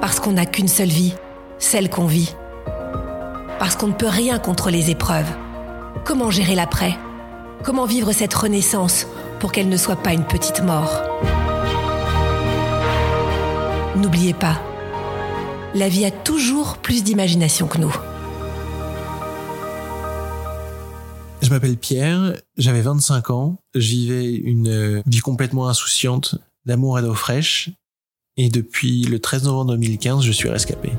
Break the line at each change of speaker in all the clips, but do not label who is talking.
Parce qu'on n'a qu'une seule vie, celle qu'on vit. Parce qu'on ne peut rien contre les épreuves. Comment gérer l'après? Comment vivre cette renaissance pour qu'elle ne soit pas une petite mort? N'oubliez pas, la vie a toujours plus d'imagination que nous.
Je m'appelle Pierre, j'avais 25 ans, je vivais une vie complètement insouciante d'amour et d'eau fraîche, et depuis le 13 novembre 2015, je suis rescapé.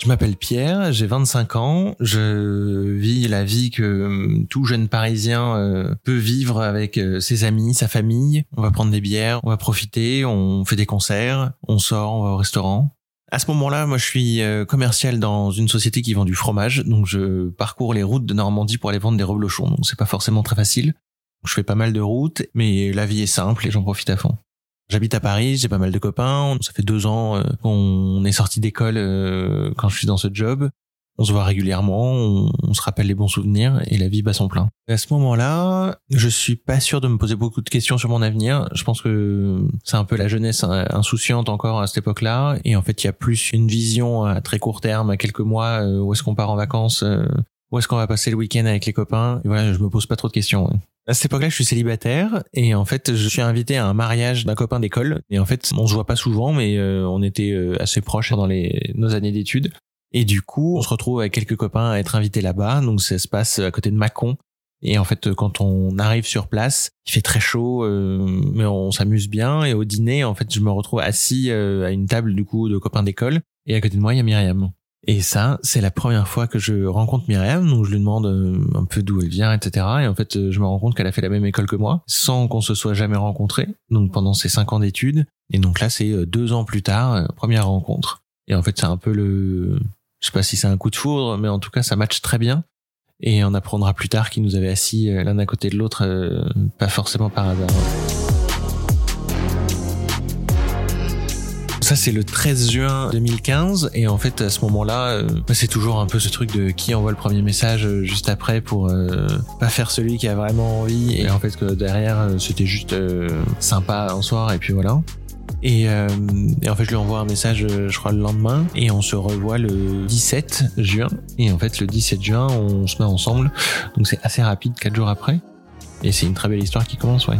Je m'appelle Pierre, j'ai 25 ans, je vis la vie que euh, tout jeune parisien euh, peut vivre avec euh, ses amis, sa famille. On va prendre des bières, on va profiter, on fait des concerts, on sort, on va au restaurant. À ce moment-là, moi, je suis commercial dans une société qui vend du fromage, donc je parcours les routes de Normandie pour aller vendre des reblochons. Donc c'est pas forcément très facile. Je fais pas mal de routes, mais la vie est simple et j'en profite à fond. J'habite à Paris, j'ai pas mal de copains. Ça fait deux ans euh, qu'on est sorti d'école euh, quand je suis dans ce job. On se voit régulièrement, on, se rappelle les bons souvenirs et la vie bat son plein. À ce moment-là, je suis pas sûr de me poser beaucoup de questions sur mon avenir. Je pense que c'est un peu la jeunesse insouciante encore à cette époque-là. Et en fait, il y a plus une vision à très court terme, à quelques mois, euh, où est-ce qu'on part en vacances, où est-ce qu'on va passer le week-end avec les copains? Et voilà, je me pose pas trop de questions. À cette époque-là, je suis célibataire et en fait, je suis invité à un mariage d'un copain d'école. Et en fait, on se voit pas souvent, mais euh, on était euh, assez proches dans les nos années d'études. Et du coup, on se retrouve avec quelques copains à être invités là-bas. Donc ça se passe à côté de Mâcon. Et en fait, quand on arrive sur place, il fait très chaud, euh, mais on s'amuse bien. Et au dîner, en fait, je me retrouve assis à une table du coup de copains d'école. Et à côté de moi, il y a Myriam. Et ça, c'est la première fois que je rencontre Myriam, donc je lui demande euh, un peu d'où elle vient, etc. Et en fait, euh, je me rends compte qu'elle a fait la même école que moi, sans qu'on se soit jamais rencontrés, donc pendant ces cinq ans d'études. Et donc là, c'est euh, deux ans plus tard, première rencontre. Et en fait, c'est un peu le, je sais pas si c'est un coup de foudre, mais en tout cas, ça match très bien. Et on apprendra plus tard qu'ils nous avaient assis l'un à côté de l'autre, pas forcément par hasard. Ça, c'est le 13 juin 2015. Et en fait, à ce moment-là, euh, bah, c'est toujours un peu ce truc de qui envoie le premier message euh, juste après pour euh, pas faire celui qui a vraiment envie. Et en fait, que derrière, c'était juste sympa en soir. Et puis voilà. Et, et, en fait, je lui envoie un message, je crois, le lendemain. Et on se revoit le 17 juin. Et en fait, le 17 juin, on se met ensemble. Donc c'est assez rapide, quatre jours après. Et c'est une très belle histoire qui commence, ouais.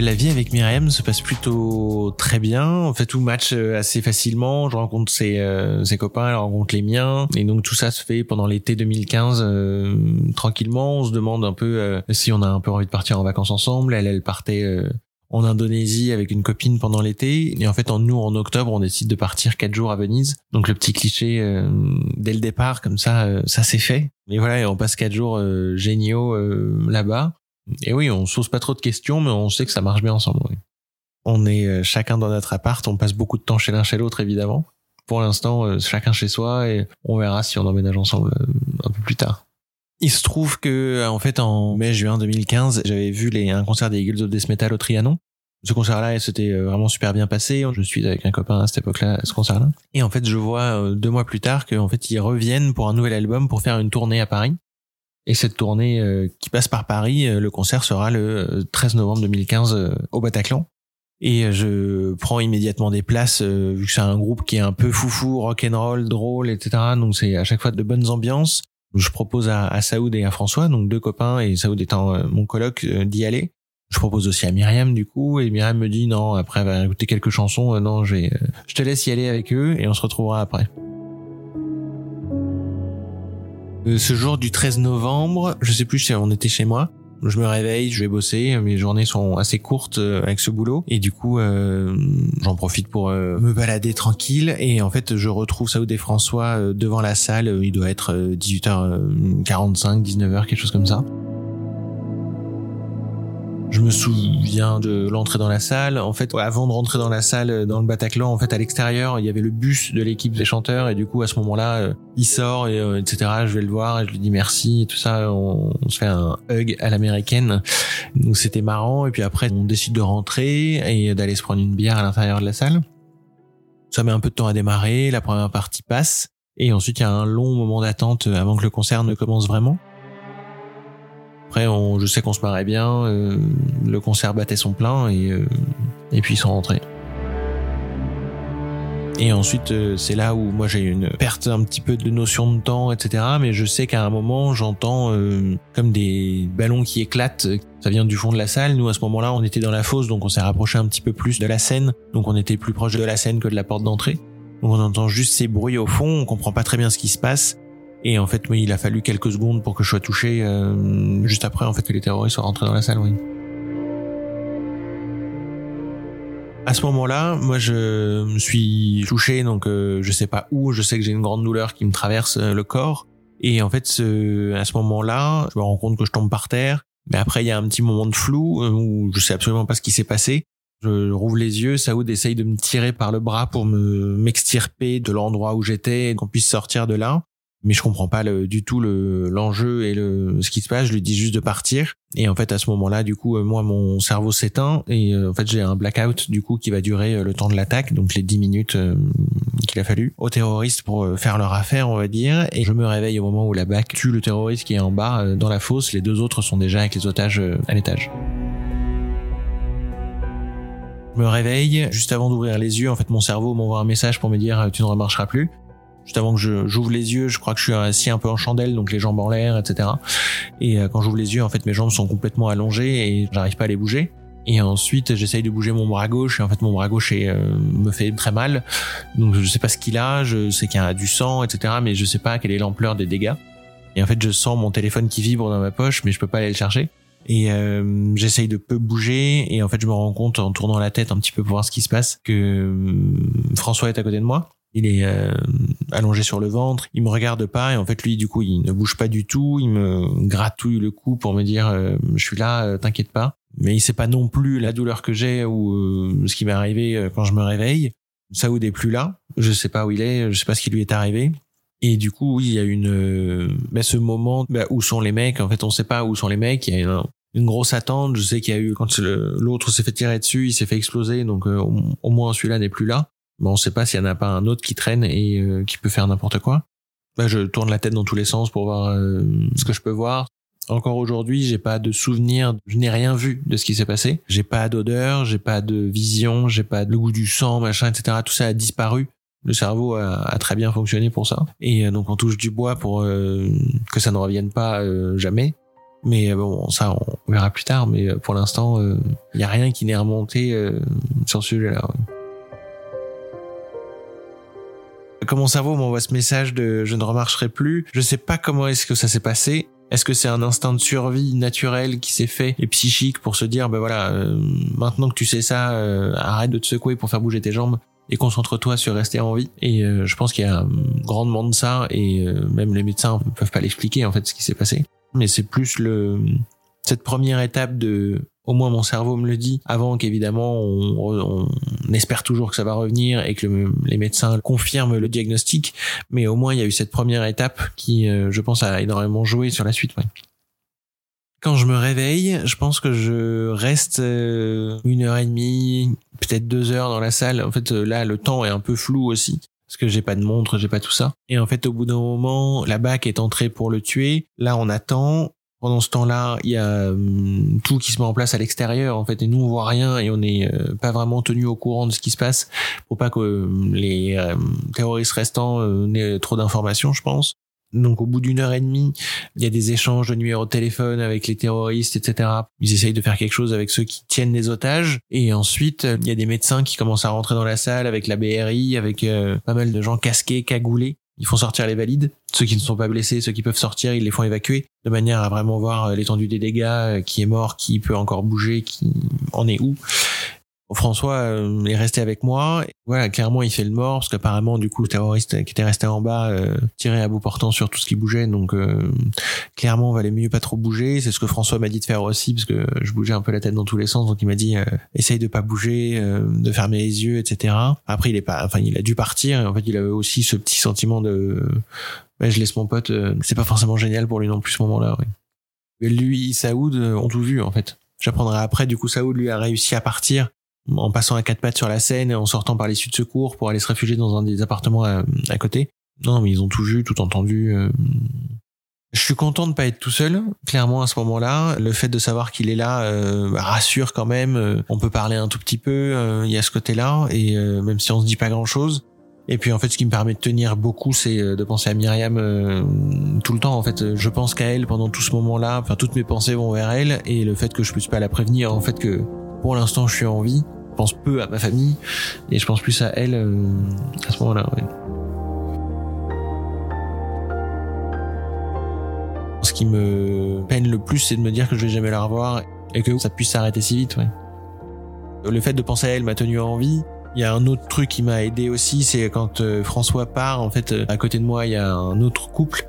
La vie avec Myriam se passe plutôt très bien. On fait tout match euh, assez facilement. Je rencontre ses, euh, ses copains, elle rencontre les miens. Et donc tout ça se fait pendant l'été 2015 euh, tranquillement. On se demande un peu si on a un peu envie de partir en vacances ensemble. Elle, elle partait en Indonésie avec une copine pendant l'été. Et en fait, en nous, en octobre, on décide de partir quatre jours à Venise. Donc le petit cliché dès le départ, comme ça, ça s'est fait. Mais voilà, et on passe quatre jours géniaux là-bas. Et oui, on se pose pas trop de questions, mais on sait que ça marche bien ensemble. On est euh, chacun dans notre appart, on passe beaucoup de temps chez l'un chez l'autre, évidemment. Pour l'instant, euh, chacun chez soi, et on verra si on emménage ensemble euh, un peu plus tard. Il se trouve que, en fait, en mai-juin 2015, j'avais vu les, un concert des Eagles of Death Metal au Trianon. Ce concert-là, c'était vraiment super bien passé. Je suis avec un copain à cette époque-là, à ce concert-là. Et en fait, je vois deux mois plus tard qu'en fait, ils reviennent pour un nouvel album pour faire une tournée à Paris. Et cette tournée euh, qui passe par Paris, euh, le concert sera le 13 euh, novembre 2015 au Bataclan. Et je prends immédiatement des places vu que c'est un groupe qui est un peu foufou, rock and roll, drôle, etc. Donc c'est à chaque fois de bonnes ambiances. Je propose à, à Saoud et à François, donc deux copains et Saoud étant mon coloc, d'y aller. Je propose aussi à Myriam du coup et Myriam me dit non après avoir écouté quelques chansons non je je te laisse y aller avec eux et on se retrouvera après. Ce jour du 13 novembre, je sais plus si on était chez moi, je me réveille, je vais bosser, mes journées sont assez courtes euh, avec ce boulot. Et du coup euh, j'en profite pour euh, me balader tranquille. Et en fait je retrouve Saoud et François devant la salle, il doit être 18h45, 19h, quelque chose comme ça. Je me souviens de l'entrée dans la salle. En fait, avant de rentrer dans la salle, dans le Bataclan, en fait, à l'extérieur, il y avait le bus de l'équipe des chanteurs et du coup, à ce moment-là, euh, il sort et euh, etc. Je vais le voir et je lui dis merci et tout ça. On, se fait un hug à l'américaine. Donc c'était marrant. Et puis après, on décide de rentrer et d'aller se prendre une bière à l'intérieur de la salle. Ça met un peu de temps à démarrer. La première partie passe et ensuite il y a un long moment d'attente avant que le concert ne commence vraiment. Après, on, je sais qu'on se marrait bien. Euh, le concert battait son plein et euh, et puis ils sont rentrés. Et ensuite, euh, c'est là où moi j'ai une perte un petit peu de notion de temps, etc. Mais je sais qu'à un moment, j'entends comme des ballons qui éclatent. Ça vient du fond de la salle. Nous, à ce moment-là, on était dans la fosse, donc on s'est rapproché un petit peu plus de la scène. Donc on était plus proche de la scène que de la porte d'entrée. Donc on entend juste ces bruits au fond. On comprend pas très bien ce qui se passe. Et en fait, oui, il a fallu quelques secondes pour que je sois touché, euh, juste après en fait que les terroristes soient rentrés dans la salle, oui. À ce moment-là, moi je me suis touché, donc euh, je sais pas où, je sais que j'ai une grande douleur qui me traverse euh, le corps. Et en fait, ce, à ce moment-là, je me rends compte que je tombe par terre. Mais après, il y a un petit moment de flou où je sais absolument pas ce qui s'est passé. Je rouvre les yeux, Saoud essaye de me tirer par le bras pour me m'extirper de l'endroit où j'étais, qu'on puisse sortir de là mais je comprends pas le, du tout le l'enjeu et le ce qui se passe. Je lui dis juste de partir. Et en fait à ce moment-là du coup euh, moi mon cerveau s'éteint et euh, en fait j'ai un blackout du coup qui va durer euh, le temps de l'attaque. Donc les 10 minutes qu'il a fallu aux terroristes pour faire leur affaire on va dire. Et je me réveille au moment où la BAC tue le terroriste qui est en bas dans la fosse. Les deux autres sont déjà avec les otages à l'étage. Je me réveille juste avant d'ouvrir les yeux. En fait mon cerveau m'envoie un message pour me dire tu ne remarcheras plus juste avant que je j'ouvre les yeux, je crois que je suis assis un peu en chandelle, donc les jambes en l'air, etc. Et euh, quand j'ouvre les yeux, en fait, mes jambes sont complètement allongées et j'arrive pas à les bouger. Et ensuite, j'essaye de bouger mon bras gauche et en fait, mon bras gauche est, euh, me fait très mal. Donc, je sais pas ce qu'il a, je sais qu'il y a du sang, etc. Mais je sais pas quelle est l'ampleur des dégâts. Et en fait, je sens mon téléphone qui vibre dans ma poche, mais je peux pas aller le chercher. Et euh, j'essaye de peu bouger et en fait, je me rends compte en tournant la tête un petit peu pour voir ce qui se passe que François est à côté de moi il est euh, allongé sur le ventre, il me regarde pas et en fait lui du coup il ne bouge pas du tout, il me gratouille le cou pour me dire euh, je suis là, euh, t'inquiète pas. Mais il sait pas non plus la douleur que j'ai ou ce qui m'est arrivé quand je me réveille. Saoud est plus là, je sais pas où il est, je sais pas ce qui lui est arrivé. Et du coup, il y a une bah, ce moment bah, où sont les mecs. En fait, on sait pas où sont les mecs. Il y a une, grosse attente. Je sais qu'il y a eu quand l'autre s'est fait tirer dessus, il s'est fait exploser. Donc au moins celui-là n'est plus là. Bon, on sait pas s'il y en a pas un autre qui traîne et euh, qui peut faire n'importe quoi. Bah, je tourne la tête dans tous les sens pour voir euh, ce que je peux voir. Encore aujourd'hui, j'ai pas de souvenir, je n'ai rien vu de ce qui s'est passé. J'ai pas d'odeur, j'ai pas de vision, j'ai pas de goût du sang, machin, etc. Tout ça a disparu. Le cerveau a, très bien fonctionné pour ça. Et euh, donc on touche du bois pour que ça ne revienne pas jamais. Mais bon, ça on verra plus tard. Mais pour l'instant, il y a rien qui n'est remonté sur ce sujet-là. Quand mon cerveau m'envoie ce message de je ne remarcherai plus, je sais pas comment est-ce que ça s'est passé. Est-ce que c'est un instinct de survie naturel qui s'est fait et psychique pour se dire ben voilà euh, maintenant que tu sais ça euh, arrête de te secouer pour faire bouger tes jambes et concentre-toi sur rester en vie. Et euh, je pense qu'il y a grandement de ça et même les médecins peuvent pas l'expliquer en fait ce qui s'est passé. Mais c'est plus le cette première étape de au moins mon cerveau me le dit avant qu'évidemment on, espère toujours que ça va revenir et que les médecins confirment le diagnostic mais au moins il y a eu cette première étape qui euh, je pense a énormément joué sur la suite Quand je me réveille, je pense que je reste euh, une heure et demie, peut-être deux heures dans la salle. En fait, là, le temps est un peu flou aussi parce que j'ai pas de montre, j'ai pas tout ça. Et en fait, au bout d'un moment, la BAC est entrée pour le tuer. Là, on attend Pendant ce temps-là, il y a hum, tout qui se met en place à l'extérieur en fait, et nous on voit rien et on n'est euh, pas vraiment tenu au courant de ce qui se passe pour pas que hum, les hum, terroristes restants euh, n'aient trop d'informations, je pense. Donc au bout d'une heure et demie, il y a des échanges de numéros de téléphone avec les terroristes, etc. Ils essayent de faire quelque chose avec ceux qui tiennent les otages. Et ensuite, il y a des médecins qui commencent à rentrer dans la salle avec la BRI, avec euh, pas mal de gens casqués, cagoulés. Ils font sortir les valides. Ceux qui ne sont pas blessés, ceux qui peuvent sortir, ils les font évacuer de manière à vraiment voir euh, l'étendue des dégâts, euh, qui est mort, qui peut encore bouger, qui en est où. François euh, est resté avec moi. Voilà, clairement, il fait le mort parce qu'apparemment, du coup, le terroriste qui était resté en bas euh, tirait à bout portant sur tout ce qui bougeait. Donc, euh, clairement, on valait mieux pas trop bouger. C'est ce que François m'a dit de faire aussi parce que je bougeais un peu la tête dans tous les sens. Donc, il m'a dit essaye de pas bouger, de fermer les yeux, etc. Après, il est pas, enfin, il a dû partir. Et en fait, il avait aussi ce petit sentiment de bah, je laisse mon pote. c'est pas forcément génial pour lui non plus ce moment-là. Lui, Saoud ont tout vu en fait. J'apprendrai après. Du coup, Saoud lui a réussi à partir en passant à quatre pattes sur la scène et en sortant par l'issue de secours pour aller se réfugier dans un des appartements à, côté. Non, mais ils ont tout vu, tout entendu. Euh. Je suis content de pas être tout seul. Clairement, à ce moment-là, le fait de savoir qu'il est là euh, rassure quand même. Euh, on peut parler un tout petit peu. Il y a ce côté-là, et même si on se dit pas grand-chose. Et puis en fait, ce qui me permet de tenir beaucoup, c'est de penser à Myriam tout le temps. En fait, je pense qu'à elle pendant tout ce moment-là. Enfin, toutes mes pensées vont vers elle, et le fait que je puisse pas la prévenir, en fait que pour l'instant, je suis en vie pense peu à ma famille et je pense plus à elle euh, à ce moment-là. Ce qui me peine le plus, c'est de me dire que je vais jamais la revoir et que ça puisse s'arrêter si vite. Le fait de penser à elle m'a tenu en vie. Il y a un autre truc qui m'a aidé aussi, c'est quand euh, François part, en fait, euh, à côté de moi, il y a un autre couple.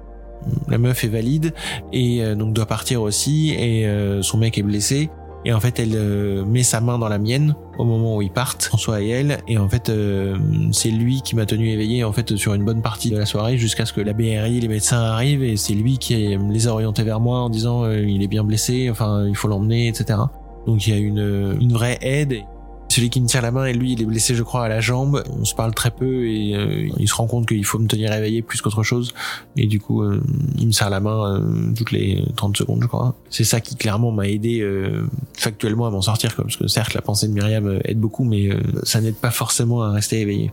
La meuf est valide et donc doit partir aussi et son mec est blessé et en fait, elle euh, met sa main dans la mienne au moment où ils partent, François et elle. Et en fait, euh, c'est lui qui m'a tenu éveillé en fait sur une bonne partie de la soirée jusqu'à ce que la BRI, les médecins arrivent. Et c'est lui qui les a orientés vers moi en disant euh, il est bien blessé, enfin il faut l'emmener, etc. Donc il y a une, une vraie aide. Celui qui me tient la main et lui, il est blessé, je crois, à la jambe. On se parle très peu et euh, il se rend compte qu'il faut me tenir éveillé plus qu'autre chose. Et du coup, euh, il me serre la main euh, toutes les 30 secondes, je crois. C'est ça qui clairement m'a aidé factuellement à m'en sortir, quoi, parce que certes, la pensée de Myriam aide beaucoup, mais ça n'aide pas forcément à rester éveillé.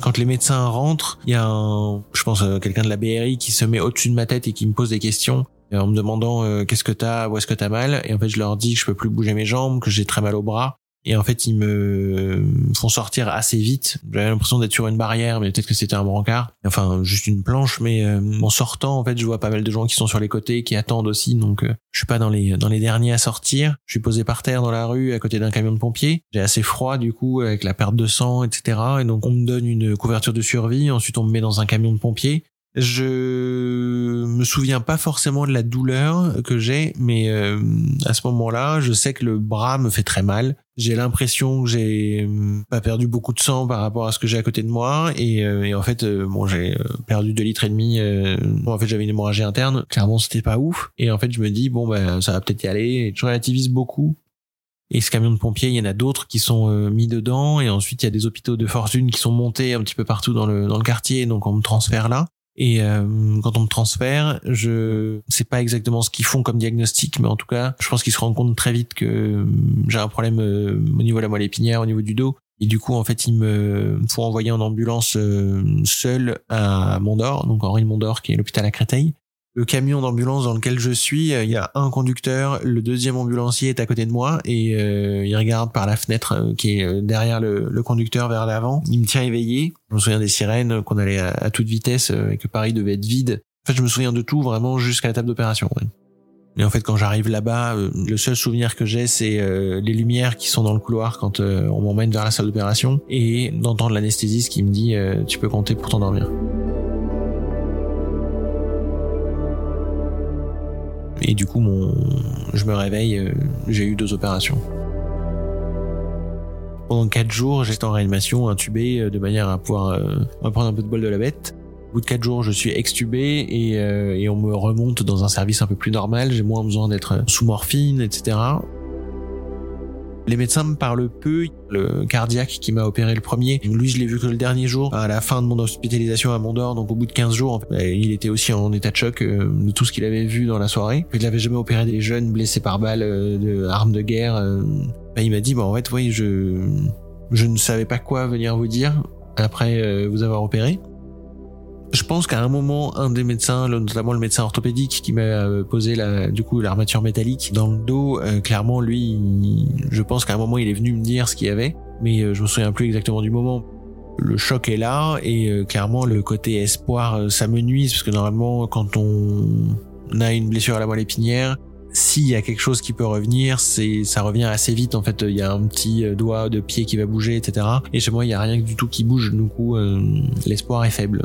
Quand les médecins rentrent, il y a un, je pense, quelqu'un de la BRI qui se met au-dessus de ma tête et qui me pose des questions en me demandant euh, qu'est-ce que t'as, où est-ce que t'as mal, et en fait je leur dis que je peux plus bouger mes jambes, que j'ai très mal au bras, et en fait ils me font sortir assez vite. J'avais l'impression d'être sur une barrière, mais peut-être que c'était un brancard, enfin juste une planche, mais euh, en sortant en fait je vois pas mal de gens qui sont sur les côtés, qui attendent aussi, donc euh, je suis pas dans les dans les derniers à sortir. Je suis posé par terre dans la rue à côté d'un camion de pompiers. J'ai assez froid du coup avec la perte de sang, etc. Et donc on me donne une couverture de survie, ensuite on me met dans un camion de pompiers. Je me souviens pas forcément de la douleur que j'ai, mais euh, à ce moment-là, je sais que le bras me fait très mal. J'ai l'impression que j'ai euh, pas perdu beaucoup de sang par rapport à ce que j'ai à côté de moi, et, euh, en fait, bon, j'ai perdu deux litres et demi. Bon, en fait, j'avais une hémorragie interne. Clairement, c'était pas ouf. Et en fait, je me dis bon, ben, ça va peut-être y aller. Et je relativise beaucoup. Et ce camion de pompiers, il y en a d'autres qui sont mis dedans. Et ensuite, il y a des hôpitaux de fortune qui sont montés un petit peu partout dans le, dans le quartier. Donc, on me transfère là. Et euh, quand on me transfère, je sais pas exactement ce qu'ils font comme diagnostic, mais en tout cas, je pense qu'ils se rendent compte très vite que euh, j'ai un problème euh, au niveau de la moelle épinière, au niveau du dos. Et du coup, en fait, ils me font envoyer en ambulance seul à Mondor, donc Henri Mondor, qui est l'hôpital à Créteil le camion d'ambulance dans lequel je suis, euh, il y a un conducteur, le deuxième ambulancier est à côté de moi et euh, il regarde par la fenêtre euh, qui est derrière le, conducteur vers l'avant. Il me tient éveillé. Je me souviens des sirènes qu'on allait à, toute vitesse et que Paris devait être vide. En fait, je me souviens de tout vraiment jusqu'à la table d'opération. Et en fait, quand j'arrive là-bas, le seul souvenir que j'ai, c'est les lumières qui sont dans le couloir quand on m'emmène vers la salle d'opération et d'entendre l'anesthésiste qui me dit tu peux compter pour t'endormir. Et du coup, je me réveille, euh, j'ai eu deux opérations. Pendant quatre jours, j'étais en réanimation, intubé, euh, de manière à pouvoir euh, prendre un peu de bol de la bête. Au bout de quatre jours, je suis extubé et, et on me remonte dans un service un peu plus normal. J'ai moins besoin d'être sous morphine, etc. Les médecins me parlent peu. Le cardiaque qui m'a opéré le premier, lui je l'ai vu que le dernier jour, à la fin de mon hospitalisation à Mondor, donc au bout de 15 jours, il était aussi en état de choc euh, de tout ce qu'il avait vu dans la soirée. Il n'avait jamais opéré des jeunes blessés par balle euh, de armes de guerre. Euh. Bah, il m'a dit, bon en fait, oui, je ne savais pas quoi venir vous dire après vous avoir opéré. Je pense qu'à un moment, un des médecins, notamment le médecin orthopédique qui m'a euh, posé la, du coup l'armature métallique dans le dos, euh, clairement lui, je pense qu'à un moment il est venu me dire ce qu'il y avait, mais euh, je me souviens plus exactement du moment. Le choc est là et clairement le côté espoir ça me nuise parce que normalement quand on a une blessure à la moelle épinière, s'il y a quelque chose qui peut revenir, c'est ça revient assez vite. En fait, il y a un petit doigt de pied qui va bouger, etc. Et chez moi, il y a rien du tout qui bouge. Du coup, l'espoir est faible.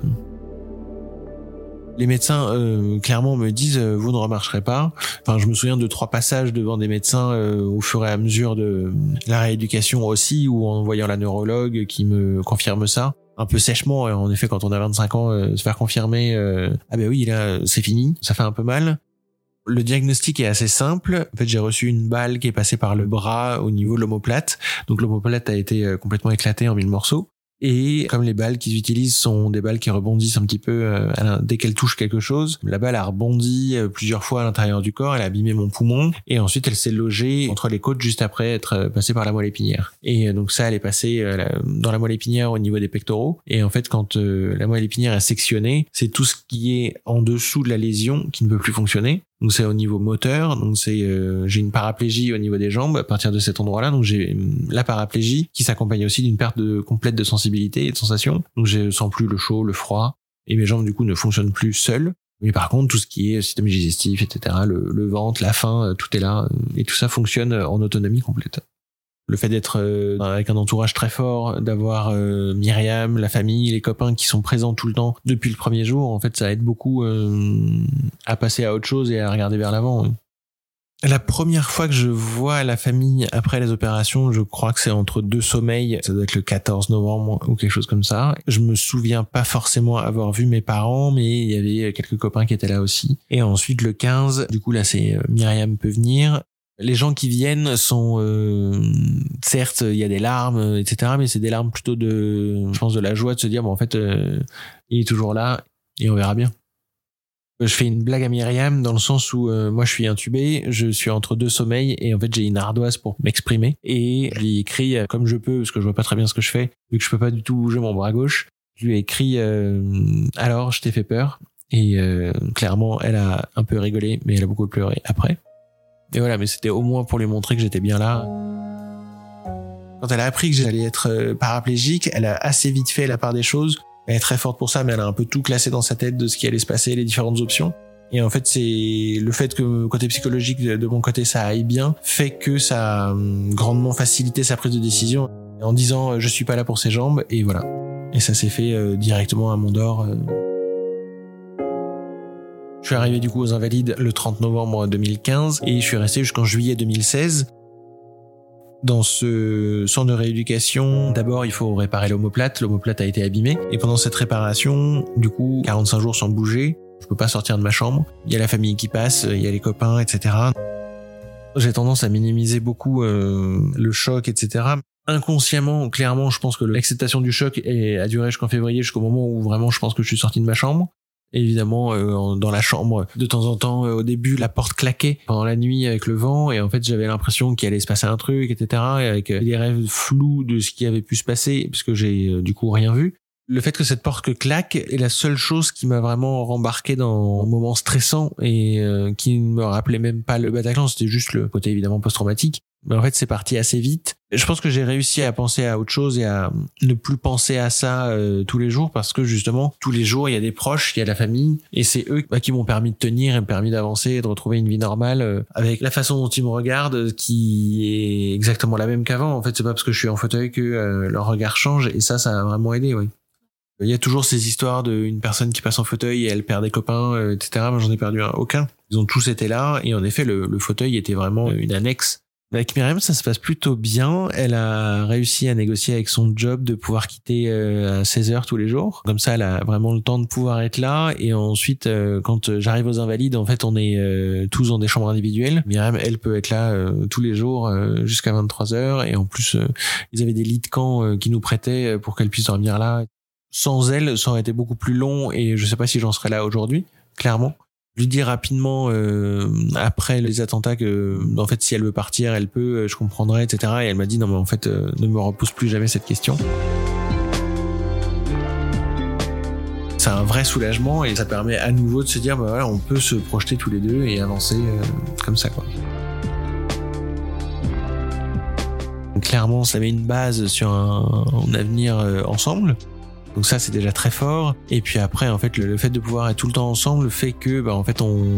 Les médecins euh, clairement me disent euh, vous ne remarcherez pas. Enfin, je me souviens de trois passages devant des médecins euh, au fur et à mesure de la rééducation aussi, ou en voyant la neurologue qui me confirme ça. Un peu sèchement, en effet, quand on a 25 ans, se faire confirmer ah ben oui, là c'est fini, ça fait un peu mal. Le diagnostic est assez simple. En fait, j'ai reçu une balle qui est passée par le bras au niveau de l'omoplate. Donc l'omoplate a été complètement éclatée en mille morceaux. Et comme les balles qu'ils utilisent sont des balles qui rebondissent un petit peu euh, dès qu'elles touchent quelque chose, la balle a rebondi euh, plusieurs fois à l'intérieur du corps, elle a abîmé mon poumon et ensuite elle s'est logée entre les côtes juste après être euh, passée par la moelle épinière. Et donc ça, elle est passée dans la moelle épinière au niveau des pectoraux. Et en fait, quand la moelle épinière est sectionnée, c'est tout ce qui est en dessous de la lésion qui ne peut plus fonctionner. Donc c'est au niveau moteur, donc c'est euh, j'ai une paraplégie au niveau des jambes à partir de cet endroit-là. Donc j'ai la paraplégie qui s'accompagne aussi d'une perte de, complète de sensibilité et de sensation. Donc je sens plus le chaud, le froid et mes jambes du coup ne fonctionnent plus seules. Mais par contre, tout ce qui est système digestif, etc., le, le ventre, la faim, euh, tout est là euh, et tout ça fonctionne en autonomie complète le fait d'être euh, avec un entourage très fort, d'avoir euh, Myriam, la famille, les copains qui sont présents tout le temps depuis le premier jour, en fait, ça aide beaucoup euh, à passer à autre chose et à regarder vers l'avant. La première fois que je vois la famille après les opérations, je crois que c'est entre deux sommeils, ça doit être le 14 novembre ou quelque chose comme ça. Je me souviens pas forcément avoir vu mes parents, mais il y avait quelques copains qui étaient là aussi. Et ensuite le 15, du coup là c'est Myriam peut venir les gens qui viennent sont euh, certes il y a des larmes etc mais c'est des larmes plutôt de je pense de la joie de se dire bon en fait euh, il est toujours là et on verra bien je fais une blague à Myriam dans le sens où euh, moi je suis intubé, je suis entre deux sommeils et en fait j'ai une ardoise pour m'exprimer et je lui écris comme je peux parce que je vois pas très bien ce que je fais vu que je peux pas du tout bouger mon bras gauche. Je lui ai écrit alors je t'ai fait peur et clairement elle a un peu rigolé mais elle a beaucoup pleuré après. Et voilà, mais c'était au moins pour lui montrer que j'étais bien là. Quand elle a appris que j'allais être euh, paraplégique, elle a assez vite fait la part des choses. Elle est très forte pour ça, mais elle a un peu tout classé dans sa tête de ce qui allait se passer, les différentes options. Et en fait, c'est le fait que côté psychologique de mon côté ça aille bien, fait que ça a hum, grandement facilité sa prise de décision en disant euh, je suis pas là pour ses jambes et voilà. Et ça s'est fait euh, directement à Mondor. Je suis arrivé du coup aux Invalides le 30 novembre 2015 et je suis resté jusqu'en juillet 2016. Dans ce centre de rééducation, d'abord il faut réparer l'omoplate. L'omoplate a été abîmée et pendant cette réparation, du coup, 45 jours sans bouger, je peux pas sortir de ma chambre. Il y a la famille qui passe, il y a les copains, etc. J'ai tendance à minimiser beaucoup euh, le choc, etc. Inconsciemment, clairement, je pense que l'acceptation du choc a duré jusqu'en février, jusqu'au moment où vraiment je pense que je suis sorti de ma chambre évidemment euh, dans la chambre de temps en temps euh, au début la porte claquait pendant la nuit avec le vent et en fait j'avais l'impression qu'il allait se passer un truc etc et avec euh, des rêves flous de ce qui avait pu se passer puisque j'ai du coup rien vu le fait que cette porte claque est la seule chose qui m'a vraiment rembarqué dans un moment stressant et qui ne me rappelait même pas le Bataclan, c'était juste le côté évidemment post-traumatique. Mais en fait, c'est parti assez vite. Je pense que j'ai réussi à penser à autre chose et à ne plus penser à ça euh, tous les jours parce que justement, tous les jours, il y a des proches, il y a la famille et c'est eux bah, qui m'ont permis de tenir et permis d'avancer et de retrouver une vie normale euh, avec la façon dont ils me regardent qui est exactement la même qu'avant. En fait, c'est pas parce que je suis en fauteuil que euh, leur regard change et ça, ça a vraiment aidé, oui. Il y a toujours ces histoires d'une personne qui passe en fauteuil et elle perd des copains, etc. Moi, j'en ai perdu aucun. Ils ont tous été là et en effet, le, le fauteuil était vraiment une annexe Avec Myriam, ça se passe plutôt bien. Elle a réussi à négocier avec son job de pouvoir quitter euh, à 16 heures tous les jours. Comme ça, elle a vraiment le temps de pouvoir être là. Et ensuite, euh, quand j'arrive aux Invalides, en fait, on est euh, tous dans des chambres individuelles. Myriam, elle peut être là tous les jours jusqu'à 23 heures. Et en plus, ils avaient des lits de camp qui nous prêtaient pour qu'elle puisse dormir là. Sans elle, ça aurait été beaucoup plus long et je sais pas si j'en serais là aujourd'hui, clairement. Lui dis rapidement euh, après les attentats que en fait si elle veut partir elle peut euh, je comprendrai etc et elle m'a dit non mais en fait euh, ne me repose plus jamais cette question. C'est un vrai soulagement et ça permet à nouveau de se dire bah voilà on peut se projeter tous les deux et avancer comme ça quoi. Clairement ça met une base sur un, un avenir ensemble donc ça c'est déjà très fort. Et puis après en fait le, fait de pouvoir être tout le temps ensemble fait que bah, en fait on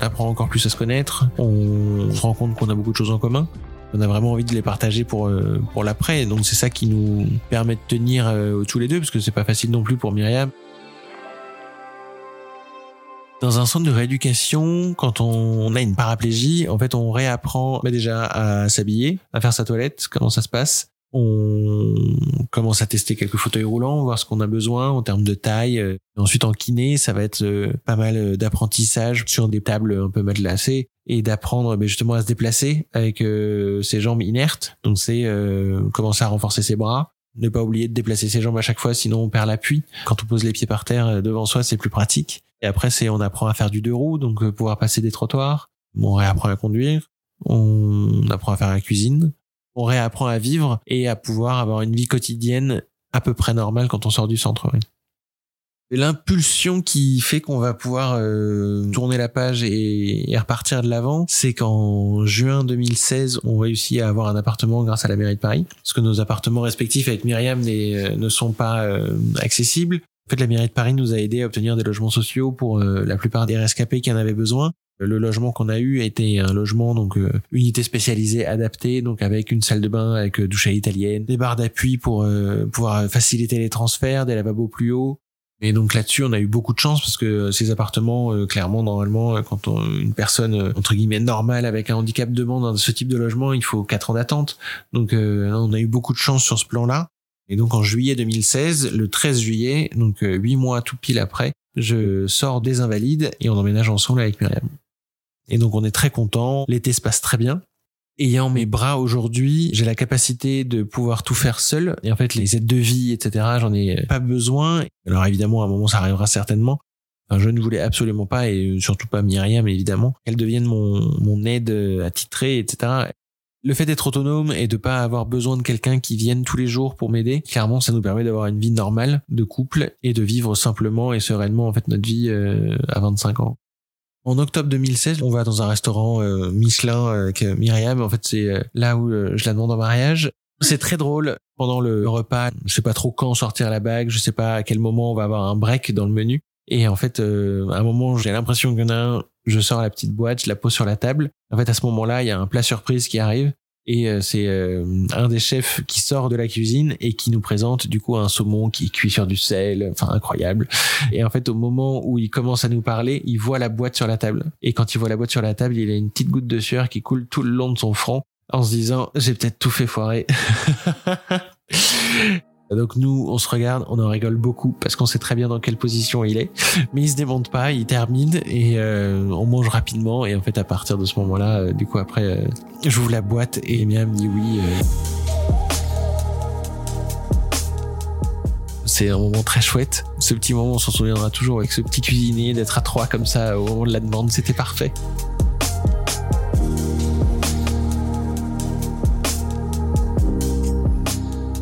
apprend encore plus à se connaître, on se rend compte qu'on a beaucoup de choses en commun. On a vraiment envie de les partager pour euh, pour l'après. Donc c'est ça qui nous permet de tenir euh, tous les deux parce que c'est pas facile non plus pour Myriam. Dans un centre de rééducation, quand on a une paraplégie, en fait, on réapprend bah, déjà à s'habiller, à faire sa toilette, comment ça se passe, on commence à tester quelques fauteuils roulants, voir ce qu'on a besoin en termes de taille. Ensuite, en kiné, ça va être euh, pas mal euh, d'apprentissage sur des tables un peu matelassées et d'apprendre justement à se déplacer avec euh, ses jambes inertes. Donc c'est commencer à renforcer ses bras, ne pas oublier de déplacer ses jambes à chaque fois, sinon on perd l'appui. Quand on pose les pieds par terre devant soi, c'est plus pratique. Et après, c'est on apprend à faire du deux roues, donc pouvoir passer des trottoirs. On réapprend à conduire. On apprend à faire la cuisine on réapprend à vivre et à pouvoir avoir une vie quotidienne à peu près normale quand on sort du centre. L'impulsion qui fait qu'on va pouvoir euh, tourner la page et, repartir de l'avant, c'est qu'en juin 2016, on réussit à avoir un appartement grâce à la mairie de Paris, parce que nos appartements respectifs avec Myriam euh, ne sont pas euh, accessibles. En fait, la mairie de Paris nous a aidé à obtenir des logements sociaux pour la plupart des rescapés qui en avaient besoin. Le logement qu'on a eu était un logement donc euh, unité spécialisée adaptée donc avec une salle de bain avec euh, douche à l'italienne, des barres d'appui pour euh, pouvoir faciliter les transferts, des lavabos plus hauts. Et donc là-dessus, on a eu beaucoup de chance parce que ces appartements, clairement, normalement, quand une personne entre guillemets normale avec un handicap demande ce type de logement, il faut quatre ans d'attente. Donc on a eu beaucoup de chance sur ce plan-là. Et donc en juillet 2016, le 13 juillet, donc huit mois tout pile après, je sors des Invalides et on emménage ensemble avec Myriam. Et donc on est très content. L'été se passe très bien. Ayant mes bras aujourd'hui, j'ai la capacité de pouvoir tout faire seul. Et en fait, les aides de vie, etc., j'en ai pas besoin. Alors évidemment, à un moment, ça arrivera certainement. Enfin, je ne voulais absolument pas, et surtout pas Myriam, évidemment, qu'elle devienne mon, mon aide attitrée, etc. Le fait d'être autonome et de pas avoir besoin de quelqu'un qui vienne tous les jours pour m'aider, clairement, ça nous permet d'avoir une vie normale de couple et de vivre simplement et sereinement en fait notre vie euh, à 25 ans. En octobre 2016, on va dans un restaurant euh, Michelin avec euh, Myriam. En fait, c'est euh, là où je la demande en mariage. C'est très drôle. Pendant le repas, je sais pas trop quand sortir la bague, je sais pas à quel moment on va avoir un break dans le menu. Et en fait, à un moment, j'ai l'impression qu'il y en a un, je sors la petite boîte, je la pose sur la table. En fait, à ce moment-là, il y a un plat surprise qui arrive et euh, c'est euh, un des chefs qui sort de la cuisine et qui nous présente du coup un saumon qui est cuit sur du sel, enfin incroyable. Et en fait, au moment où il commence à nous parler, il voit la boîte sur la table. Et quand il voit la boîte sur la table, il a une petite goutte de sueur qui coule tout le long de son front en se disant j'ai peut-être tout fait foirer. Donc nous, on se regarde, on en rigole beaucoup parce qu'on sait très bien dans quelle position il est, mais il se démonte pas, il termine et euh, on mange rapidement et en fait à partir de ce moment-là, euh, du coup après, euh, j'ouvre la boîte et Mia me dit oui. C'est un moment très chouette. Ce petit moment, on s'en souviendra toujours avec ce petit cuisinier d'être à trois comme ça au moment de la demande, c'était parfait.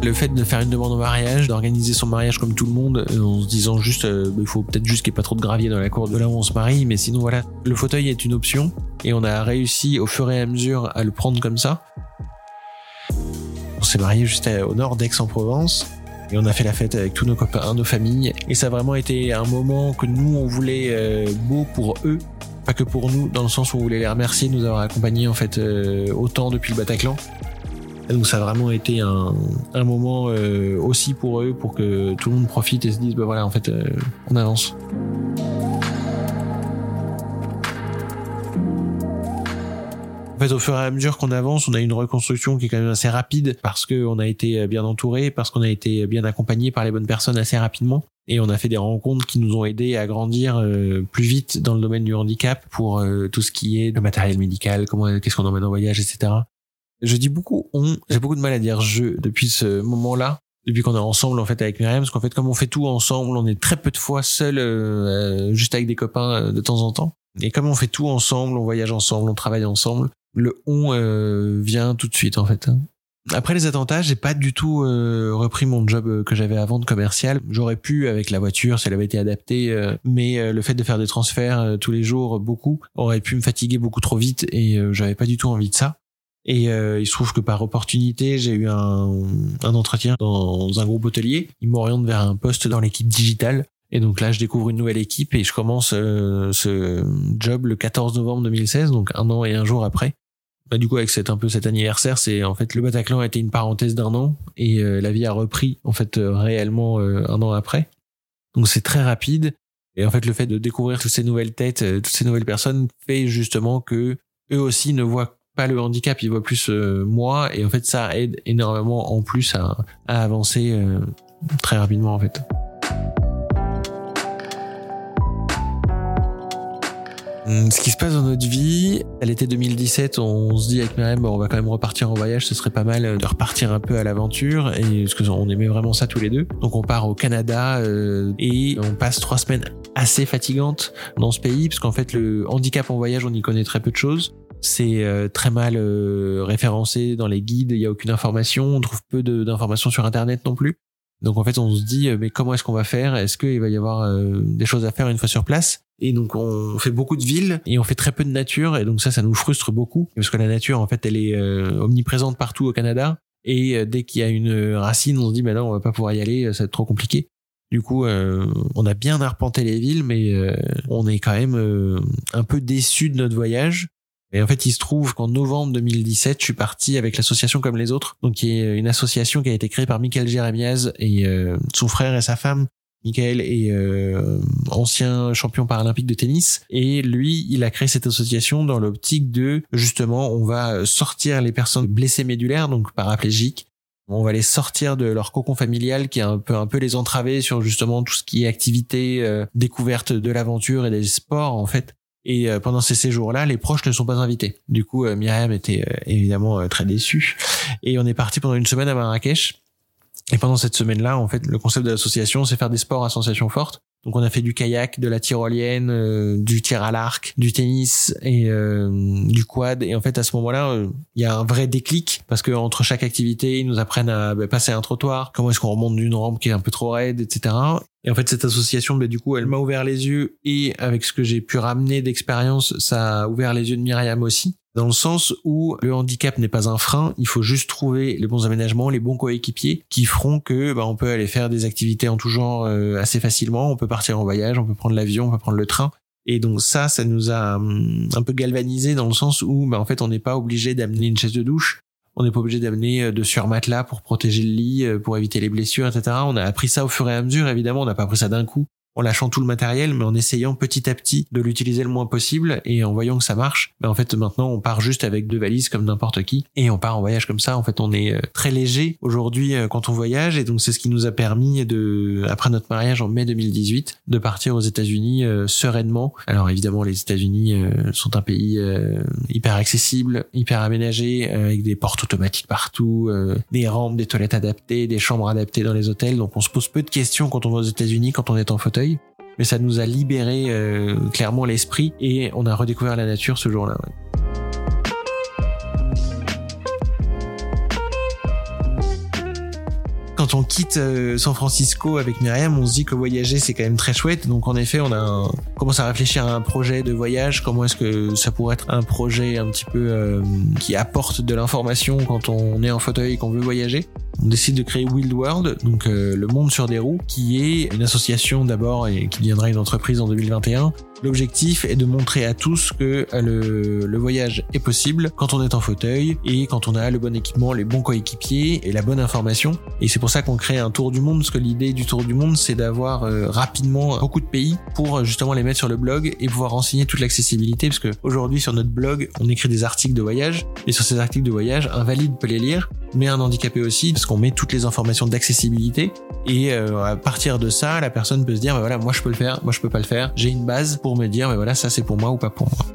Le fait de faire une demande en mariage, d'organiser son mariage comme tout le monde, euh, en se disant juste, euh, il faut peut-être juste qu'il n'y ait pas trop de gravier dans la cour de là où on se marie, mais sinon voilà, le fauteuil est une option et on a réussi au fur et à mesure à le prendre comme ça. On s'est marié juste au nord d'Aix-en-Provence et on a fait la fête avec tous nos copains, nos familles et ça a vraiment été un moment que nous on voulait euh, beau pour eux pas que pour nous, dans le sens où on voulait les remercier de nous avoir accompagnés en fait autant depuis le Bataclan. Donc ça a vraiment été un, un moment euh, aussi pour eux, pour que tout le monde profite et se dise, bah voilà, en fait, euh, on avance. En fait, au fur et à mesure qu'on avance, on a une reconstruction qui est quand même assez rapide parce qu'on a été bien entouré, parce qu'on a été bien accompagné par les bonnes personnes assez rapidement. Et on a fait des rencontres qui nous ont aidés à grandir euh, plus vite dans le domaine du handicap pour euh, tout ce qui est le matériel médical, comment, qu'est-ce qu'on emmène en voyage, etc. Je dis beaucoup on, j'ai beaucoup de mal à dire je depuis ce moment-là, depuis qu'on est ensemble en fait avec Myriam, parce qu'en fait comme on fait tout ensemble, on est très peu de fois seul, euh, juste avec des copains de temps en temps. Et comme on fait tout ensemble, on voyage ensemble, on travaille ensemble, le on vient tout de suite en fait. Hein. Après les attentats, j'ai pas du tout euh, repris mon job euh, que j'avais avant de commercial. J'aurais pu avec la voiture si elle avait été adaptée, euh, mais le fait de faire des transferts tous les jours beaucoup aurait pu me fatiguer beaucoup trop vite et j'avais pas du tout envie de ça. Et il se trouve que par opportunité, j'ai eu un, un entretien dans un groupe hôtelier. Il m'oriente vers un poste dans l'équipe digitale. Et donc là, je découvre une nouvelle équipe et je commence ce job le 14 novembre 2016, donc un an et un jour après. Bah, du coup, avec cet un peu cet anniversaire, c'est en fait le Bataclan a été une parenthèse d'un an et euh, la vie a repris en fait euh, réellement euh, un an après. Donc c'est très rapide et en fait le fait de découvrir toutes ces nouvelles têtes, toutes ces nouvelles personnes fait justement que eux aussi ne voient pas le handicap, ils voient plus moi et en fait ça aide énormément en plus à, à avancer très rapidement en fait. Hum, ce qui se passe dans notre vie, à l'été 2017, on se dit avec Myriam, on va quand même repartir en voyage, ce serait pas mal de repartir un peu à l'aventure, et parce qu'on aimait vraiment ça tous les deux. Donc on part au Canada euh, et on passe trois semaines assez fatigantes dans ce pays, parce qu'en fait le handicap en voyage, on y connaît très peu de choses. C'est euh, très mal euh, référencé dans les guides, il y a aucune information, on trouve peu d'informations sur Internet non plus. Donc en fait, on se dit, mais comment est-ce qu'on va faire? Est-ce qu'il va y avoir des choses à faire une fois sur place? Et donc on fait beaucoup de villes et on fait très peu de nature. Et donc ça ça nous frustre beaucoup. Parce que la nature en fait elle est euh, omniprésente partout au Canada. Et euh, dès qu'il y a une racine on se dit mais non on va pas pouvoir y aller ça va être trop compliqué. Du coup, euh, on a bien arpenté les villes, mais on est quand même un peu déçu de notre voyage. Et en fait, il se trouve qu'en novembre 2017, je suis parti avec l'association Comme les Autres, donc qui est une association qui a été créée par Michael Jeremias et son frère et sa femme, Michael est euh, ancien champion paralympique de tennis et lui, il a créé cette association dans l'optique de justement, on va sortir les personnes blessées médulaires, donc paraplégiques. On va les sortir de leur cocon familial qui est un peu un peu les entraver sur justement tout ce qui est activité, euh, découverte de l'aventure et des sports en fait. Et euh, pendant ces séjours-là, les proches ne sont pas invités. Du coup, Myriam était évidemment très déçue. Et on est parti pendant une semaine à Marrakech et pendant cette semaine-là, en fait, le concept de l'association, c'est faire des sports à sensation forte. Donc on a fait du kayak, de la tyrolienne, euh, du tir à l'arc, du tennis et euh, du quad. Et en fait à ce moment-là, euh, il y a un vrai déclic parce que entre chaque activité, ils nous apprennent à bah, passer un trottoir, comment est-ce qu'on remonte d'une rampe qui est un peu trop raide, etc. Et en fait cette association, bah, du coup, elle m'a ouvert les yeux et avec ce que j'ai pu ramener d'expérience, ça a ouvert les yeux de Myriam aussi dans le sens où le handicap n'est pas un frein, il faut juste trouver les bons aménagements, les bons coéquipiers qui feront que bah, on peut aller faire des activités en tout genre euh, assez facilement, on peut partir en voyage, on peut prendre l'avion, on peut prendre le train. Et donc ça, ça nous a hum, un peu galvanisé dans le sens où bah, en fait on n'est pas obligé d'amener une chaise de douche, on n'est pas obligé d'amener euh, de surmatelas pour protéger le lit, euh, pour éviter les blessures, etc. On a appris ça au fur et à mesure, évidemment, on n'a pas appris ça d'un coup en lâchant tout le matériel, mais en essayant petit à petit de l'utiliser le moins possible et en voyant que ça marche, ben en fait maintenant on part juste avec deux valises comme n'importe qui et on part en voyage comme ça. En fait, on est euh, très léger aujourd'hui euh, quand on voyage et donc c'est ce qui nous a permis de, après notre mariage en mai 2018, de partir aux États-Unis euh, sereinement. Alors évidemment, les États-Unis sont un pays hyper accessible, hyper aménagé, avec des portes automatiques partout, des rampes, des toilettes adaptées, des chambres adaptées dans les hôtels. Donc on se pose peu de questions quand on va aux États-Unis, quand on est en fauteuil mais ça nous a libéré euh, clairement l'esprit et on a redécouvert la nature ce jour-là. Quand on quitte euh, San Francisco avec Myriam, on se dit que voyager c'est quand même très chouette. Donc en effet, on a commencé à réfléchir à un projet de voyage. Comment est-ce que ça pourrait être un projet un petit peu euh, qui apporte de l'information quand on est en fauteuil et qu'on veut voyager? On décide de créer Wild World, donc euh, le monde sur des roues, qui est une association d'abord et qui deviendra une entreprise en 2021. L'objectif est de montrer à tous que euh, le, le, voyage est possible quand on est en fauteuil et quand on a le bon équipement, les bons coéquipiers et la bonne information. Et c'est pour ça qu'on crée un tour du monde, parce que l'idée du tour du monde, c'est d'avoir euh, rapidement beaucoup de pays pour justement les mettre sur le blog et pouvoir renseigner toute l'accessibilité, parce que aujourd'hui sur notre blog, on écrit des articles de voyage et sur ces articles de voyage, un valide peut les lire, mais un handicapé aussi, parce qu'on met toutes les informations d'accessibilité. Et euh, à partir de ça, la personne peut se dire, bah voilà, moi je peux le faire, moi je peux pas le faire. J'ai une base pour me dire, bah voilà, ça c'est pour moi ou pas pour moi.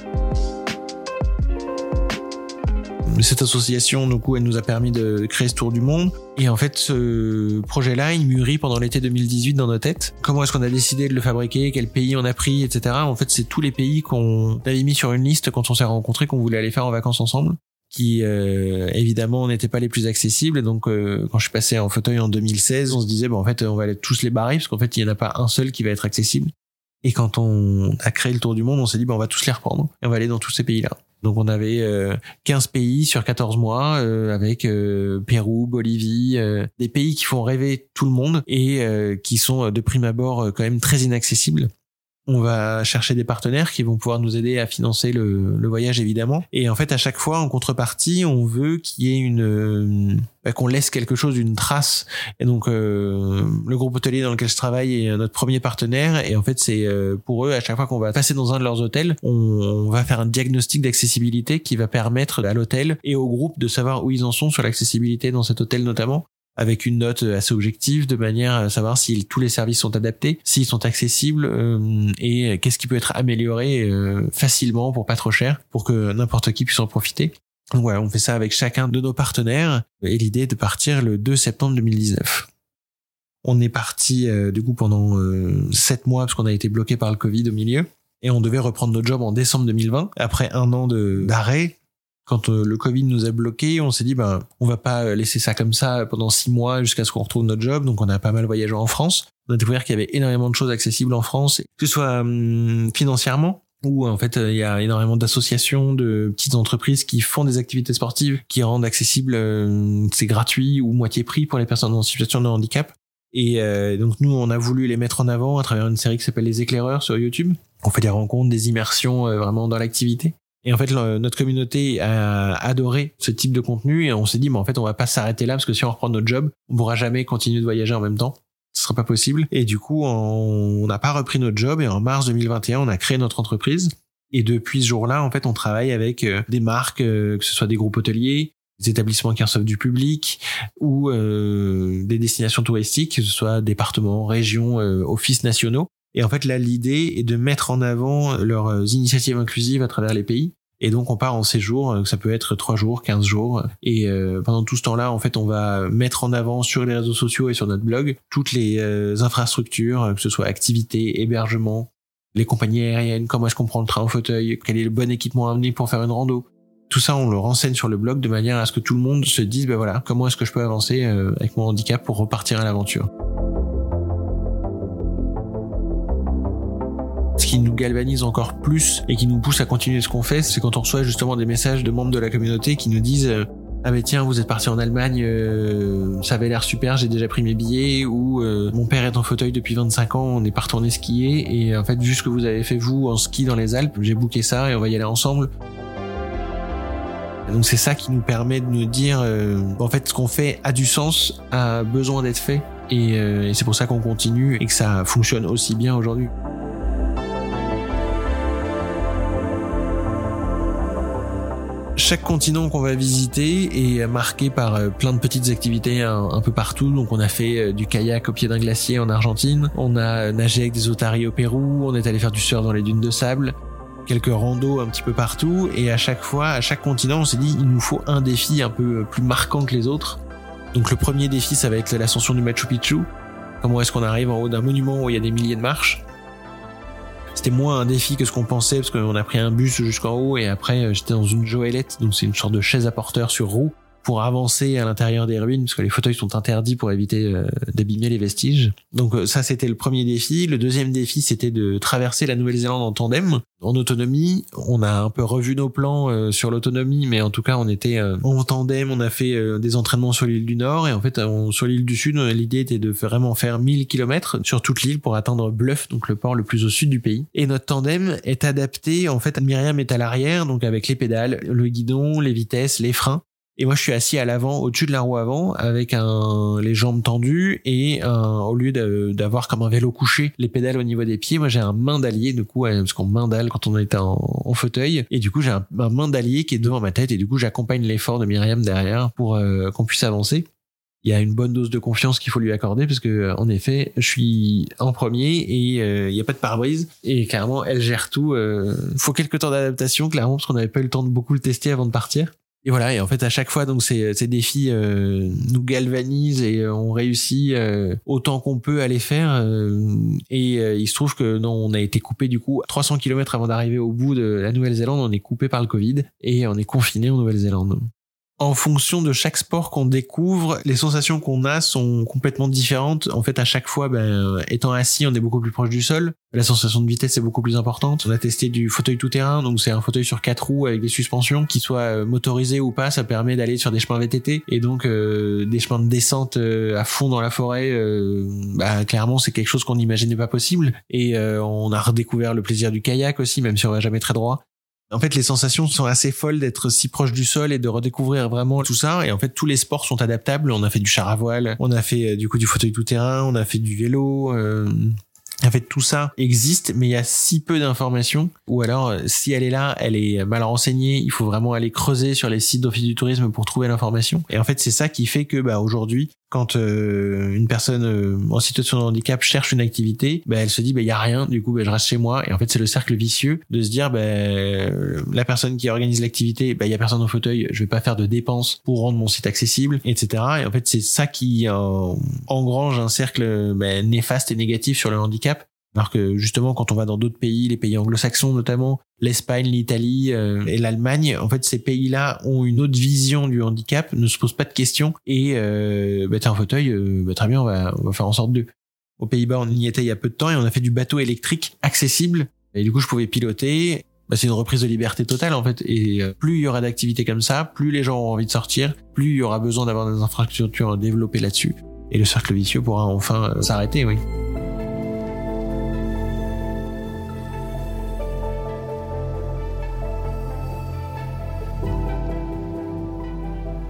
Cette association, du coup, elle nous a permis de créer ce tour du monde. Et en fait, ce projet-là, il mûrit pendant l'été 2018 dans nos têtes. Comment est-ce qu'on a décidé de le fabriquer? Quel pays on a pris, etc. En fait, c'est tous les pays qu'on avait mis sur une liste quand on s'est rencontrés, qu'on voulait aller faire en vacances ensemble qui euh, évidemment n'étaient pas les plus accessibles. Donc, euh, quand je suis passé en fauteuil en 2016, on se disait, bon, en fait, on va aller tous les barrer, parce qu'en fait, il n'y en a pas un seul qui va être accessible. Et quand on a créé le tour du monde, on s'est dit, bon, on va tous les reprendre et on va aller dans tous ces pays-là. Donc, on avait 15 euh, pays sur 14 mois, avec Pérou, Bolivie, des pays qui font rêver tout le monde et qui sont de prime abord quand même très inaccessibles. On va chercher des partenaires qui vont pouvoir nous aider à financer le, le voyage évidemment. Et en fait, à chaque fois, en contrepartie, on veut qu'il y ait une euh, qu'on laisse quelque chose, une trace. Et donc, euh, le groupe hôtelier dans lequel je travaille est notre premier partenaire. Et en fait, c'est euh, pour eux, à chaque fois qu'on va passer dans un de leurs hôtels, on va faire un diagnostic d'accessibilité qui va permettre à l'hôtel et au groupe de savoir où ils en sont sur l'accessibilité dans cet hôtel notamment avec une note assez objective de manière à savoir si tous les services sont adaptés, s'ils sont accessibles euh, et qu'est-ce qui peut être amélioré euh, facilement pour pas trop cher pour que n'importe qui puisse en profiter. Donc voilà, on fait ça avec chacun de nos partenaires et l'idée est de partir le 2 septembre 2019. On est parti euh, du coup pendant sept mois parce qu'on a été bloqué par le Covid au milieu et on devait reprendre notre job en décembre 2020 après un an d'arrêt quand euh, le Covid nous a bloqués, on s'est dit ben on va pas laisser ça comme ça pendant six mois jusqu'à ce qu'on retrouve notre job. Donc on a pas mal voyagé en France. On a découvert qu'il y avait énormément de choses accessibles en France, que ce soit hum, financièrement, où en fait il y a énormément d'associations, de petites entreprises qui font des activités sportives, qui rendent accessible, euh, c'est gratuit ou moitié prix pour les personnes en situation de handicap. Et euh, donc nous, on a voulu les mettre en avant à travers une série qui s'appelle Les Éclaireurs sur YouTube. On fait des rencontres, des immersions vraiment dans l'activité. Et en fait, notre communauté a adoré ce type de contenu et on s'est dit, mais en fait, on va pas s'arrêter là parce que si on reprend notre job, on pourra jamais continuer de voyager en même temps. Ce sera pas possible. Et du coup, on n'a pas repris notre job et en mars 2021, on a créé notre entreprise. Et depuis ce jour-là, en fait, on travaille avec euh, des marques, euh, que ce soit des groupes hôteliers, des établissements qui reçoivent du public ou euh, des destinations touristiques, que ce soit départements, régions, offices nationaux. Et en fait, là, l'idée est de mettre en avant leurs initiatives inclusives à travers les pays. Et donc, on part en séjour, euh, ça peut être 3 jours, 15 jours. Et euh, pendant tout ce temps-là, en fait, on va mettre en avant sur les réseaux sociaux et sur notre blog toutes les euh, infrastructures, que ce soit activités, hébergement, les compagnies aériennes, comment est-ce qu'on prend le train au fauteuil, quel est le bon équipement à amener pour faire une rando. Tout ça, on le renseigne sur le blog de manière à ce que tout le monde se dise, ben voilà, comment est-ce que je peux avancer avec mon handicap pour repartir à l'aventure. Qui nous galvanise encore plus et qui nous pousse à continuer ce qu'on fait, c'est quand on reçoit justement des messages de membres de la communauté qui nous disent euh, ah mais tiens vous êtes parti en Allemagne euh, ça avait l'air super j'ai déjà pris mes billets ou euh, mon père est en fauteuil depuis 25 ans on n'est pas retourné skier et en fait vu ce que vous avez fait vous en ski dans les Alpes j'ai booké ça et on va y aller ensemble. Donc c'est ça qui nous permet de nous dire en fait ce qu'on fait a du sens a besoin d'être fait et, et c'est pour ça qu'on continue et que ça fonctionne aussi bien aujourd'hui chaque continent qu'on va visiter est marqué par euh, plein de petites activités un, peu partout. Donc on a fait euh, du kayak au pied d'un glacier en Argentine, on a nagé avec des otaries au Pérou, on est allé faire du surf dans les dunes de sable, quelques randos un petit peu partout. Et à chaque fois, à chaque continent, on s'est dit il nous faut un défi un peu plus marquant que les autres. Donc le premier défi, ça va être l'ascension du Machu Picchu. Comment est-ce qu'on arrive en haut d'un monument où il y a des milliers de marches? C'était moins un défi que ce qu'on pensait parce qu'on a pris un bus jusqu'en haut et après euh, j'étais dans une joëlette, donc c'est une sorte de chaise à porteur sur roue pour avancer à l'intérieur des ruines, parce que les fauteuils sont interdits pour éviter euh, d'abîmer les vestiges. Donc euh, ça, c'était le premier défi. Le deuxième défi, c'était de traverser la Nouvelle-Zélande en tandem, en autonomie. On a un peu revu nos plans euh, sur l'autonomie, mais en tout cas, on était en tandem. On a fait des entraînements sur l'île du Nord et en fait, sur l'île du Sud, l'idée était de vraiment faire 1000 km sur toute l'île pour atteindre Bluff, donc le port le plus au sud du pays. Et notre tandem est adapté. En fait, Myriam est à l'arrière, donc avec les pédales, le guidon, les vitesses, les freins. Et moi, je suis assis à l'avant, au-dessus de la roue avant, avec les jambes tendues et au lieu d'avoir comme un vélo couché les pédales au niveau des pieds, moi j'ai un main d'allier, du coup, parce qu'on main dalle quand on est en, fauteuil. Et du coup, j'ai un, main d'allier qui est devant ma tête et du coup, j'accompagne l'effort de Myriam derrière pour euh, qu'on puisse avancer. Il y a une bonne dose de confiance qu'il faut lui accorder parce que en effet, je suis en premier et euh, il n'y a pas de pare-brise et clairement, elle gère tout. Il euh, faut quelques temps d'adaptation clairement parce qu'on n'avait pas eu le temps de beaucoup le tester avant de partir. Et voilà, et en fait à chaque fois donc ces, ces défis euh, nous galvanisent et euh, on réussit euh, autant qu'on peut à les faire. et il se trouve que non, on a été coupé du coup 300 km avant d'arriver au bout de la Nouvelle-Zélande, on est coupé par le Covid et on est confiné en Nouvelle-Zélande en fonction de chaque sport qu'on découvre, les sensations qu'on a sont complètement différentes. En fait, à chaque fois, ben, étant assis, on est beaucoup plus proche du sol. La sensation de vitesse est beaucoup plus importante. On a testé du fauteuil tout-terrain, donc c'est un fauteuil sur quatre roues avec des suspensions, qui soient euh, motorisées ou pas, ça permet d'aller sur des chemins VTT et donc euh, des chemins de descente euh, à fond dans la forêt. bah, clairement, c'est quelque chose qu'on n'imaginait pas possible. Et on a redécouvert le plaisir du kayak aussi, même si on va jamais très droit. En fait, les sensations sont assez folles d'être si proche du sol et de redécouvrir vraiment tout ça. Et en fait, tous les sports sont adaptables. On a fait du char à voile, on a fait euh, du coup du fauteuil tout terrain, on a fait du vélo. Euh, en fait, tout ça existe, mais il y a si peu d'informations. Ou alors, euh, si elle est là, elle est mal renseignée. Il faut vraiment aller creuser sur les sites d'office du tourisme pour trouver l'information. Et en fait, c'est ça qui fait que, bah, aujourd'hui, quand euh, une personne euh, en situation de handicap cherche une activité, bah, elle se dit, bah, il y a rien. Du coup, bah, je reste chez moi. Et en fait, c'est le cercle vicieux de se dire, bah, la personne qui organise l'activité, bah, il y a personne au fauteuil. Je vais pas faire de dépenses pour rendre mon site accessible, etc. Et en fait, c'est ça qui engrange un cercle bah, néfaste et négatif sur le handicap alors que justement, quand on va dans d'autres pays, les pays anglo-saxons notamment, l'Espagne, l'Italie euh, et l'Allemagne, en fait, ces pays-là ont une autre vision du handicap, ne se posent pas de questions et euh, bah, en fauteuil, euh, bah, très bien, on va, faire en sorte d'eux. Aux Pays-Bas, on y était il y a peu de temps et on a fait du bateau électrique accessible. Et du coup, je pouvais piloter. Bah, c'est une reprise de liberté totale en fait. Et euh, plus il y aura d'activités comme ça, plus les gens auront envie de sortir, plus il y aura besoin d'avoir des infrastructures développées là-dessus. Et le cercle vicieux pourra enfin s'arrêter, oui.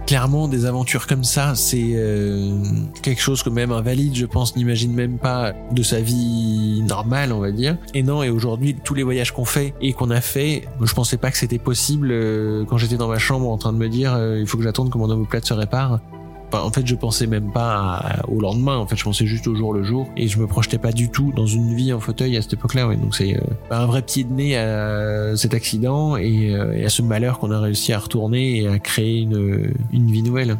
Clairement des aventures comme ça, c'est euh, quelque chose que même un valide, je pense, n'imagine même pas de sa vie normale, on va dire. Et non, et aujourd'hui, tous les voyages qu'on fait et qu'on a fait, je pensais pas que c'était possible euh, quand j'étais dans ma chambre en train de me dire euh, il faut que j'attende que mon omoplate se répare en fait, je pensais même pas au lendemain. En fait, je pensais juste au jour le jour et je me projetais pas du tout dans une vie en fauteuil à cette époque-là. Donc c'est euh, un vrai pied de nez à cet accident et, euh, et à ce malheur qu'on a réussi à retourner et à créer une vie nouvelle.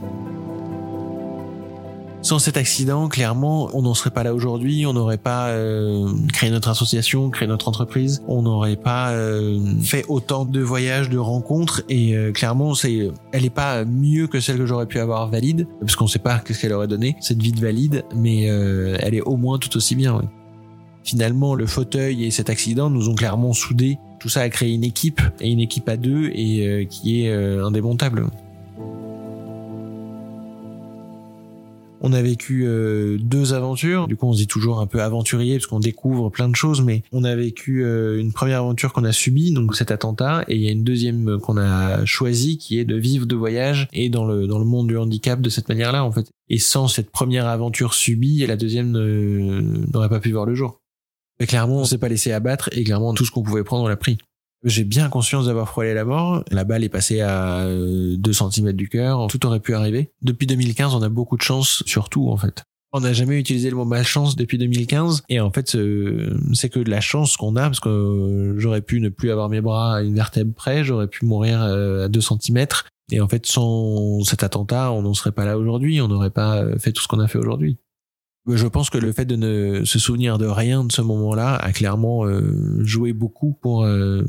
Sans cet accident, clairement, on n'en serait pas là aujourd'hui, on n'aurait pas euh, créé notre association, créé notre entreprise, on n'aurait pas euh, fait autant de voyages, de rencontres, et euh, clairement, c'est, elle est pas mieux que celle que j'aurais pu avoir valide, parce qu'on sait pas qu'est-ce qu'elle aurait donné cette vie de valide, mais elle est au moins tout aussi bien. Finalement, le fauteuil et cet accident nous ont clairement soudés. Tout ça a créé une équipe et une équipe à deux et qui est indémontable. On a vécu euh, deux aventures. Du coup, on se dit toujours un peu aventurier parce qu'on découvre plein de choses. Mais on a vécu euh, une première aventure qu'on a subie, donc cet attentat, et il y a une deuxième qu'on a choisie, qui est de vivre de voyage et dans le dans le monde du handicap de cette manière-là, en fait. Et sans cette première aventure subie, la deuxième n'aurait pas pu voir le jour. Mais clairement, on s'est pas laissé abattre et clairement tout ce qu'on pouvait prendre, on l'a pris. J'ai bien conscience d'avoir frôlé la mort. La balle est passée à 2 euh, cm du cœur. Tout aurait pu arriver. Depuis 2015, on a beaucoup de chance sur tout, en fait. On n'a jamais utilisé le mot malchance depuis 2015. Et en fait, c'est que de la chance qu'on a, parce que j'aurais pu ne plus avoir mes bras à une vertèbre près, j'aurais pu mourir euh, à 2 cm. Et en fait, sans cet attentat, on n'en serait pas là aujourd'hui, on n'aurait pas fait tout ce qu'on a fait aujourd'hui. Je pense que le fait de ne se souvenir de rien de ce moment-là a clairement euh, joué beaucoup pour euh,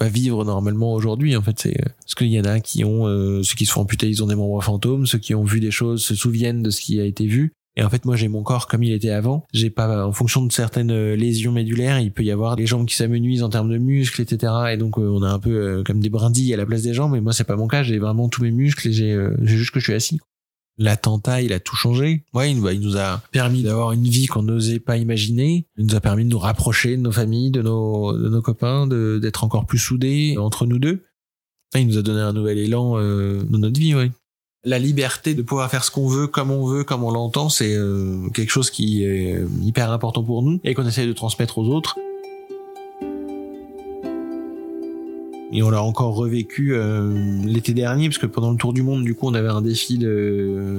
vivre normalement aujourd'hui. En fait, c'est parce qu'il y en a qui ont ceux qui se font amputer, ils ont des membres fantômes, ceux qui ont vu des choses se souviennent de ce qui a été vu. Et en fait, moi, j'ai mon corps comme il était avant. J'ai pas, en fonction de certaines euh, lésions médulaires, il peut y avoir des jambes qui s'amenuisent en termes de muscles, etc. Et donc, euh, on a un peu euh, comme des brindilles à la place des jambes. Mais moi, c'est pas mon cas. J'ai vraiment tous mes muscles et j'ai juste que je suis assis. L'attentat, il a tout changé. Ouais, il, nous a permis d'avoir une vie qu'on n'osait pas imaginer. Il nous a permis de nous rapprocher de nos familles, de nos, de nos copains, d'être encore plus soudés entre nous deux. Il nous a donné un nouvel élan dans notre vie, la liberté de pouvoir faire ce qu'on veut, comme on veut, comme on l'entend, c'est euh, quelque chose qui est euh, hyper important pour nous et qu'on essaie de transmettre aux autres. Et on l'a encore revécu euh, l'été dernier, parce que pendant le tour du monde, du coup, on avait un défi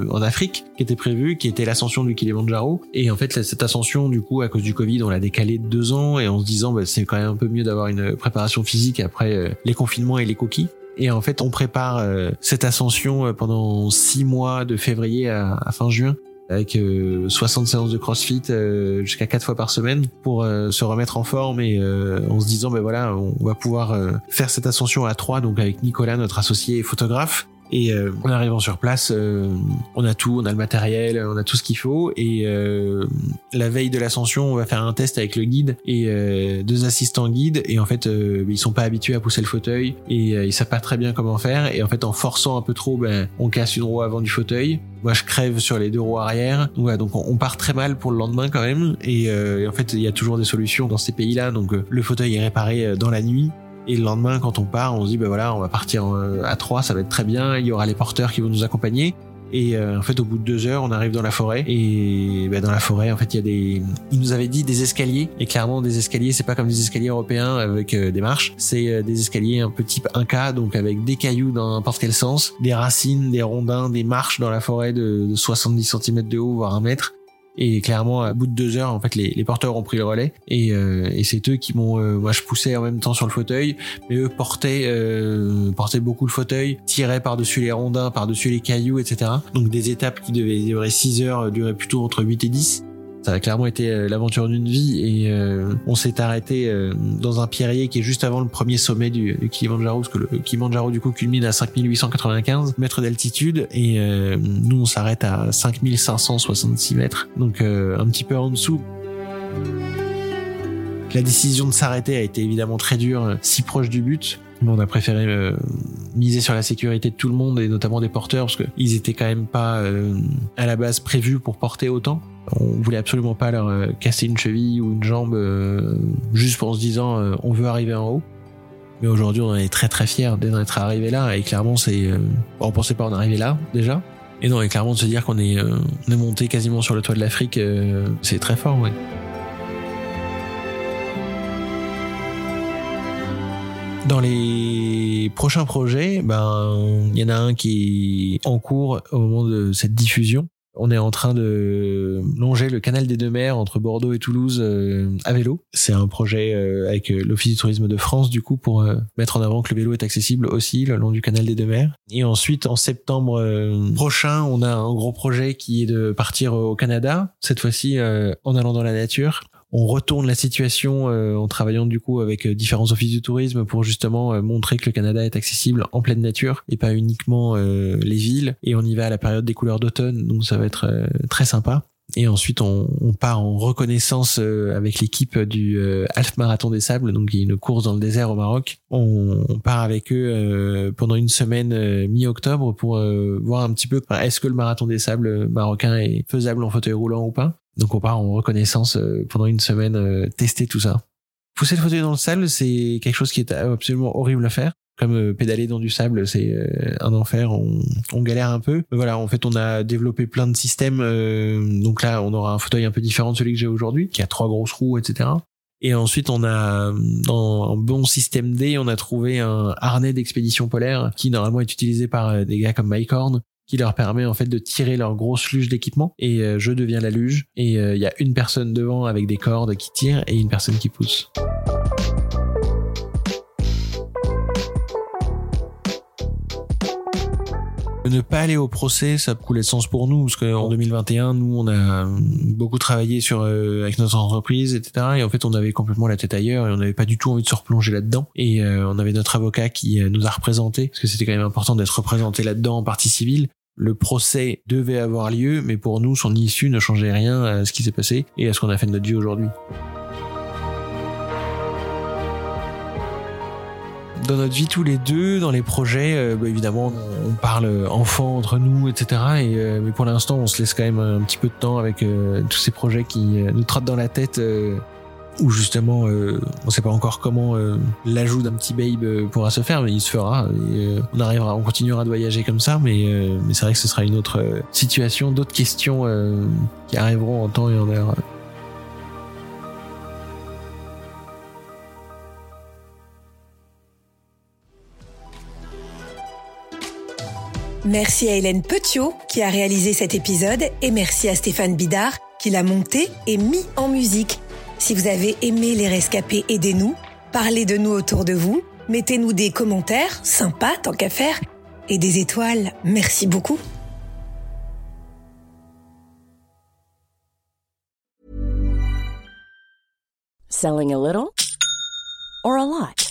en Afrique qui était prévu, qui était l'ascension du Kilimanjaro. Et en fait, cette ascension, du coup, à cause du Covid, on l'a décalé de deux ans, et en se disant, bah, c'est quand même un peu mieux d'avoir une préparation physique après les confinements et les coquilles. Et en fait, on prépare euh, cette ascension euh, pendant six mois de février à, fin juin avec 60 euh, séances de CrossFit jusqu'à quatre fois par semaine pour se remettre en forme et en se disant ben voilà on va pouvoir faire cette ascension à trois donc avec Nicolas notre associé et photographe et euh, en arrivant sur place, euh, on a tout, on a le matériel, on a tout ce qu'il faut. Et euh, la veille de l'ascension, on va faire un test avec le guide et euh, deux assistants guides. Et en fait, ils sont pas habitués à pousser le fauteuil et ils savent pas très bien comment faire. Et en fait, en forçant un peu trop, ben, on casse une roue avant du fauteuil. Moi, je crève sur les deux roues arrière. Voilà, donc on part très mal pour le lendemain quand même. Et, et en fait, il y a toujours des solutions dans ces pays-là. Donc le fauteuil est réparé dans la nuit. Et le lendemain, quand on part, on se dit, ben voilà, on va partir euh, à trois, ça va être très bien. Il y aura les porteurs qui vont nous accompagner. Et euh, en fait, au bout de deux heures, on arrive dans la forêt. Et ben, dans la forêt, en fait, il y a des. Il nous avait dit des escaliers. Et clairement, des escaliers, c'est pas comme des escaliers européens avec euh, des marches. C'est des escaliers un peu type Inca, donc avec des cailloux dans n'importe quel sens, des racines, des rondins, des marches dans la forêt de 70 cm de haut, voire un mètre. Et clairement, à bout de deux heures, en fait, les, les porteurs ont pris le relais. Et, euh, et c'est eux qui m'ont... Euh, moi, je poussais en même temps sur le fauteuil, mais eux portaient, euh, portaient beaucoup le fauteuil, tiraient par-dessus les rondins, par-dessus les cailloux, etc. Donc des étapes qui devaient durer 6 heures duraient plutôt entre 8 et 10. Ça a clairement été euh, l'aventure d'une vie et euh, on s'est arrêté euh, dans un pierrier qui est juste avant le premier sommet du, du Kilimanjaro parce que le Kilimanjaro du coup culmine à 5895 mètres d'altitude et nous on s'arrête à 5566 mètres donc un petit peu en dessous. La décision de s'arrêter a été évidemment très dure, si proche du but. Mais on a préféré miser sur la sécurité de tout le monde et notamment des porteurs parce qu'ils étaient quand même pas à la base prévus pour porter autant. On voulait absolument pas leur euh, casser une cheville ou une jambe euh, juste en se disant euh, on veut arriver en haut. Mais aujourd'hui, on est très très fiers d'être arrivé là et clairement, c'est on pensait pas en arriver là déjà. Et non, et clairement de se dire qu'on est on est monté quasiment sur le toit de l'Afrique, c'est très fort, ouais. Dans les prochains projets, ben il y en a un qui est en cours au moment de cette diffusion. On est en train de longer le canal des deux mers entre Bordeaux et Toulouse euh, à vélo. C'est un projet euh, avec euh, l'Office du tourisme de France du coup pour mettre en avant que le vélo est accessible aussi le long du canal des deux mers. Et ensuite en septembre prochain, on a un gros projet qui est de partir au Canada, cette fois-ci en allant dans la nature on retourne la situation euh, en travaillant du coup avec euh, différents offices du tourisme pour justement euh, montrer que le Canada est accessible en pleine nature et pas uniquement les villes. Et on y va à la période des couleurs d'automne, donc ça va être très sympa. Et ensuite, on, part en reconnaissance avec l'équipe du Half Marathon des Sables, donc il y a une course dans le désert au Maroc. On, on part avec eux pendant une semaine mi-octobre pour voir un petit peu est-ce que le Marathon des Sables marocain est faisable en fauteuil roulant ou pas. Donc on part en reconnaissance euh, pendant une semaine euh, tester tout ça. Pousser le fauteuil dans le sable, c'est quelque chose qui est absolument horrible à faire. Comme euh, pédaler dans du sable, c'est un enfer, on, on, galère un peu. Voilà, en fait, on a développé plein de systèmes. donc là, on aura un fauteuil un peu différent de celui que j'ai aujourd'hui, qui a trois grosses roues, etc. Et ensuite, on a, dans un bon système D, on a trouvé un harnais d'expédition polaire qui normalement est utilisé par des gars comme Mike Horn qui leur permet en fait de tirer leur grosse luge d'équipement et euh, je deviens la luge et euh, il y a une personne devant avec des cordes qui tire et une personne qui pousse. ne pas aller au procès, ça coulait de sens pour nous, parce qu'en 2021, nous, on a beaucoup travaillé sur euh, avec notre entreprise, etc. Et en fait, on avait complètement la tête ailleurs et on n'avait pas du tout envie de se replonger là-dedans. Et euh, on avait notre avocat qui nous a représenté, parce que c'était quand même important d'être représenté là-dedans en partie civile. Le procès devait avoir lieu, mais pour nous, son issue ne changeait rien à ce qui s'est passé et à ce qu'on a fait de notre vie aujourd'hui. dans notre vie tous les deux, dans les projets, euh, bah, évidemment, on parle enfant entre nous, etc. Et, euh, mais pour l'instant, on se laisse quand même un petit peu de temps avec euh, tous ces projets qui nous trottent dans la tête. Où justement, on sait pas encore comment l'ajout d'un petit babe pourra se faire, mais il se fera. Et, on arrivera, on continuera de voyager comme ça, mais, mais c'est vrai que ce sera une autre situation, d'autres questions qui arriveront en temps et en heure.
Merci à Hélène Petiot qui a réalisé cet épisode et merci à Stéphane Bidard qui l'a monté et mis en musique. Si vous avez aimé Les Rescapés, aidez-nous, parlez de nous autour de vous, mettez-nous des commentaires, sympas tant qu'à faire, et des étoiles. Merci beaucoup.
Selling a little or a lot?